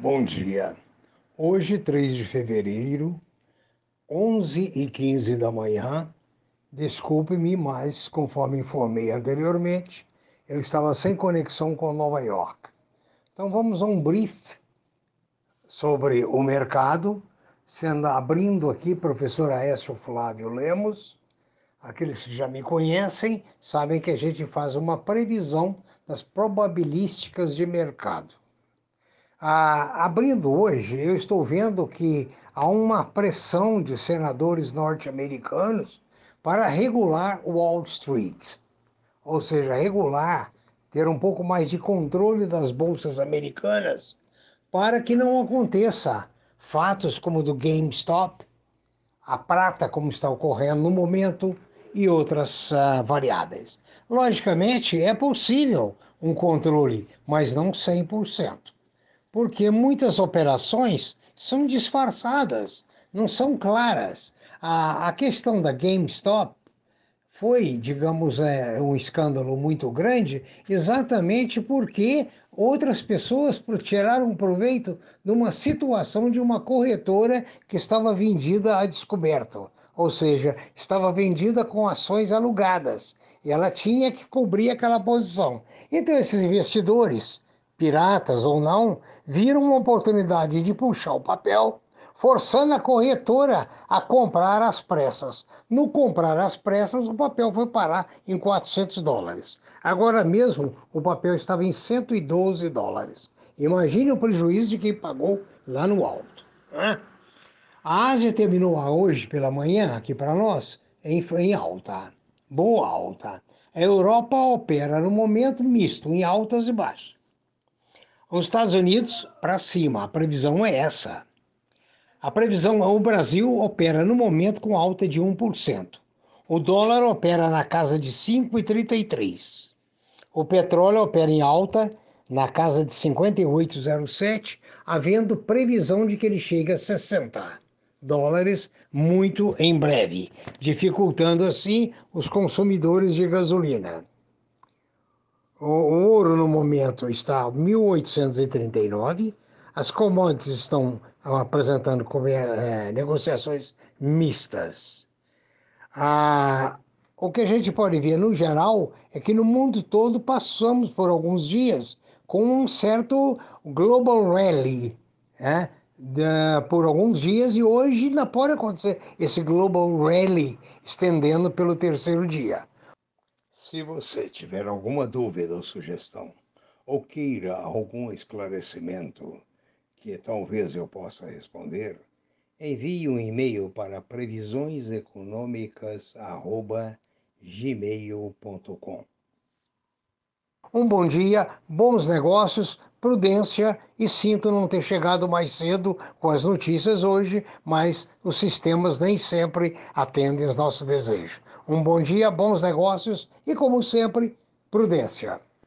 Bom dia. Hoje, 3 de fevereiro, 11 e 15 da manhã. Desculpe-me, mas conforme informei anteriormente, eu estava sem conexão com Nova York. Então vamos a um brief sobre o mercado, sendo abrindo aqui professor Aécio Flávio Lemos. Aqueles que já me conhecem sabem que a gente faz uma previsão das probabilísticas de mercado. Ah, abrindo hoje, eu estou vendo que há uma pressão de senadores norte-americanos para regular Wall Street, ou seja, regular, ter um pouco mais de controle das bolsas americanas, para que não aconteça fatos como o do GameStop, a prata, como está ocorrendo no momento, e outras uh, variáveis. Logicamente, é possível um controle, mas não 100% porque muitas operações são disfarçadas, não são claras. A, a questão da GameStop foi, digamos, é, um escândalo muito grande, exatamente porque outras pessoas tiraram proveito de uma situação de uma corretora que estava vendida a descoberto, ou seja, estava vendida com ações alugadas e ela tinha que cobrir aquela posição. Então, esses investidores, piratas ou não, viram uma oportunidade de puxar o papel, forçando a corretora a comprar às pressas. No comprar às pressas, o papel foi parar em 400 dólares. Agora mesmo, o papel estava em 112 dólares. Imagine o prejuízo de quem pagou lá no alto. Né? A Ásia terminou hoje pela manhã, aqui para nós, em, em alta, boa alta. A Europa opera no momento misto, em altas e baixas. Os Estados Unidos para cima, a previsão é essa. A previsão, o Brasil opera no momento com alta de 1%. O dólar opera na casa de 5,33. O petróleo opera em alta na casa de 58,07, havendo previsão de que ele chegue a 60 dólares muito em breve, dificultando assim os consumidores de gasolina. O ouro no momento está a 1839, as commodities estão apresentando é, negociações mistas. Ah, o que a gente pode ver no geral é que no mundo todo passamos por alguns dias com um certo global rally, né? por alguns dias e hoje ainda pode acontecer esse global rally estendendo pelo terceiro dia. Se você tiver alguma dúvida ou sugestão, ou queira algum esclarecimento que talvez eu possa responder, envie um e-mail para previsioneseconômicas@gmail.com. Um bom dia, bons negócios, prudência e sinto não ter chegado mais cedo com as notícias hoje, mas os sistemas nem sempre atendem os nossos desejos. Um bom dia, bons negócios e, como sempre, prudência.